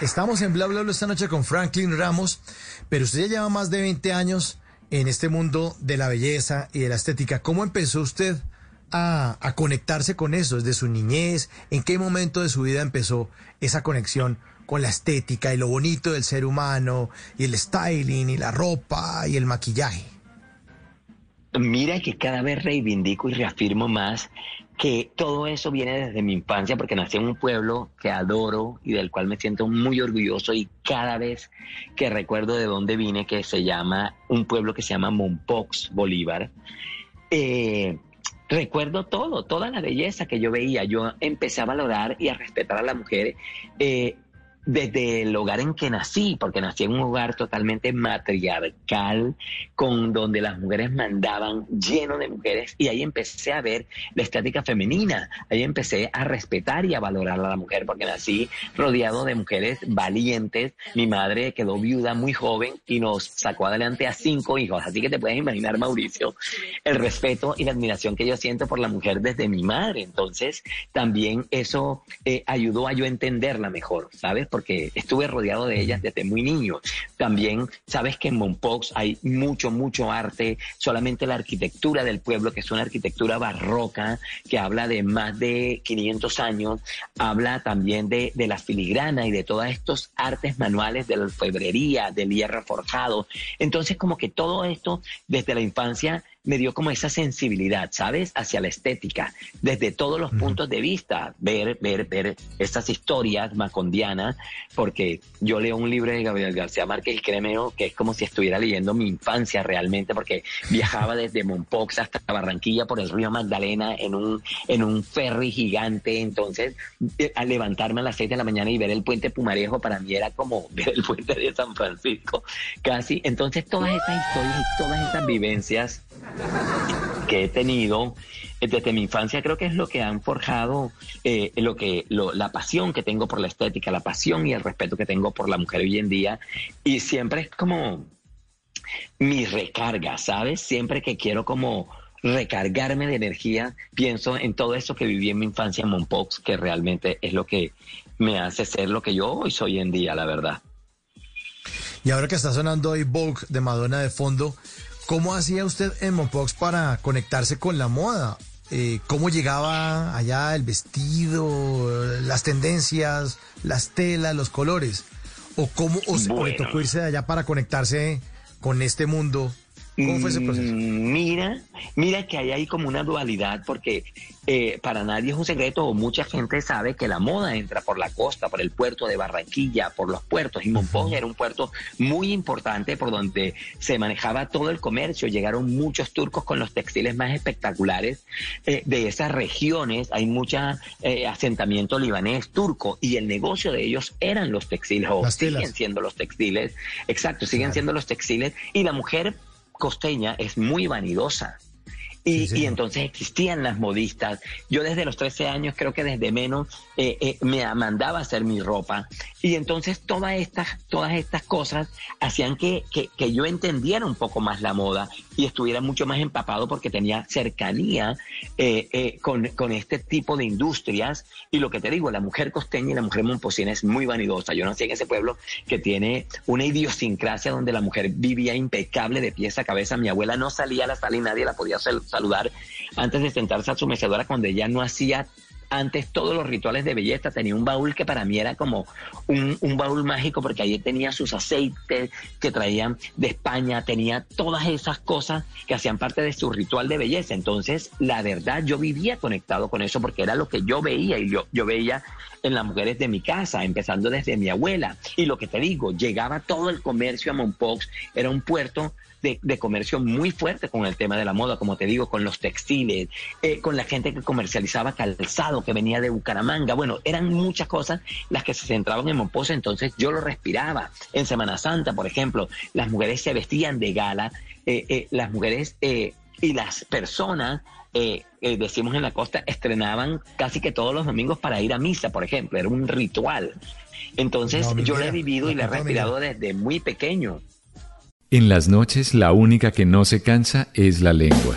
Estamos en Bla Bla Bla esta noche con Franklin Ramos, pero usted ya lleva más de 20 años en este mundo de la belleza y de la estética. ¿Cómo empezó usted a, a conectarse con eso desde su niñez? ¿En qué momento de su vida empezó esa conexión con la estética y lo bonito del ser humano y el styling y la ropa y el maquillaje? Mira que cada vez reivindico y reafirmo más que todo eso viene desde mi infancia porque nací en un pueblo que adoro y del cual me siento muy orgulloso y cada vez que recuerdo de dónde vine, que se llama, un pueblo que se llama Mompox, Bolívar, eh, recuerdo todo, toda la belleza que yo veía. Yo empecé a valorar y a respetar a la mujer. Eh, desde el hogar en que nací, porque nací en un hogar totalmente matriarcal, con donde las mujeres mandaban lleno de mujeres, y ahí empecé a ver la estética femenina, ahí empecé a respetar y a valorar a la mujer, porque nací rodeado de mujeres valientes, mi madre quedó viuda muy joven y nos sacó adelante a cinco hijos, así que te puedes imaginar, Mauricio, el respeto y la admiración que yo siento por la mujer desde mi madre, entonces también eso eh, ayudó a yo entenderla mejor, ¿sabes? Porque estuve rodeado de ellas desde muy niño. También sabes que en Mompox hay mucho, mucho arte, solamente la arquitectura del pueblo, que es una arquitectura barroca, que habla de más de 500 años, habla también de, de la filigrana y de todos estos artes manuales de la alfebrería, del hierro forjado. Entonces, como que todo esto desde la infancia me dio como esa sensibilidad, ¿sabes? Hacia la estética, desde todos los puntos de vista, ver, ver, ver estas historias macondianas, porque yo leo un libro de Gabriel García Márquez y créeme que es como si estuviera leyendo mi infancia realmente, porque viajaba desde Mompox hasta Barranquilla por el río Magdalena en un, en un ferry gigante, entonces eh, al levantarme a las seis de la mañana y ver el puente Pumarejo para mí era como ver el puente de San Francisco, casi, entonces todas esas historias y todas esas vivencias que he tenido eh, desde mi infancia creo que es lo que han forjado eh, lo que la pasión que tengo por la estética, la pasión y el respeto que tengo por la mujer hoy en día y siempre es como mi recarga, ¿sabes? Siempre que quiero como recargarme de energía, pienso en todo eso que viví en mi infancia en Monpox, que realmente es lo que me hace ser lo que yo hoy soy en día, la verdad. Y ahora que está sonando hoy Vogue de Madonna de fondo, ¿Cómo hacía usted en Mopox para conectarse con la moda? Eh, ¿Cómo llegaba allá el vestido, las tendencias, las telas, los colores? ¿O cómo o, le tocó irse de allá para conectarse con este mundo ¿Cómo fue ese proceso? Mm, mira, mira que hay ahí como una dualidad, porque eh, para nadie es un secreto, o mucha gente sabe que la moda entra por la costa, por el puerto de Barranquilla, por los puertos, y Monpón era un puerto muy importante por donde se manejaba todo el comercio. Llegaron muchos turcos con los textiles más espectaculares eh, de esas regiones. Hay mucho eh, asentamiento libanés, turco, y el negocio de ellos eran los textiles, o siguen siendo los textiles. Exacto, siguen siendo los textiles, y la mujer costeña es muy vanidosa. Y, entonces existían las modistas. Yo desde los 13 años, creo que desde menos, eh, eh, me mandaba a hacer mi ropa. Y entonces todas estas, todas estas cosas hacían que, que, yo entendiera un poco más la moda y estuviera mucho más empapado porque tenía cercanía eh, con, con, este tipo de industrias. Y lo que te digo, la mujer costeña y la mujer momposina es muy vanidosa. Yo nací en ese pueblo que tiene una idiosincrasia donde la mujer vivía impecable de pies a cabeza. Mi abuela no salía a la sala y nadie la podía hacer saludar antes de sentarse a su mecedora cuando ella no hacía antes todos los rituales de belleza. Tenía un baúl que para mí era como un, baúl mágico porque ahí tenía sus aceites que traían de España, tenía todas esas cosas que hacían parte de su ritual de belleza. Entonces, la verdad, yo vivía conectado con eso porque era lo que yo veía y yo, yo veía en las mujeres de mi casa, empezando desde mi abuela. Y lo que te digo, llegaba todo el comercio a Monpox, era un puerto de, comercio muy fuerte con el tema de la moda, como te digo, con los textiles, eh, con la gente que comercializaba calzado que venía de Bucaramanga. Bueno, eran muchas cosas las que se centraban en Momposa, entonces yo lo respiraba. En Semana Santa, por ejemplo, las mujeres se vestían de gala, eh, eh, las mujeres y las personas decimos en la costa, estrenaban casi que todos los domingos para ir a misa, por ejemplo, era un ritual. Entonces yo lo he vivido y lo he respirado desde muy pequeño. En las noches la única que no se cansa es la lengua.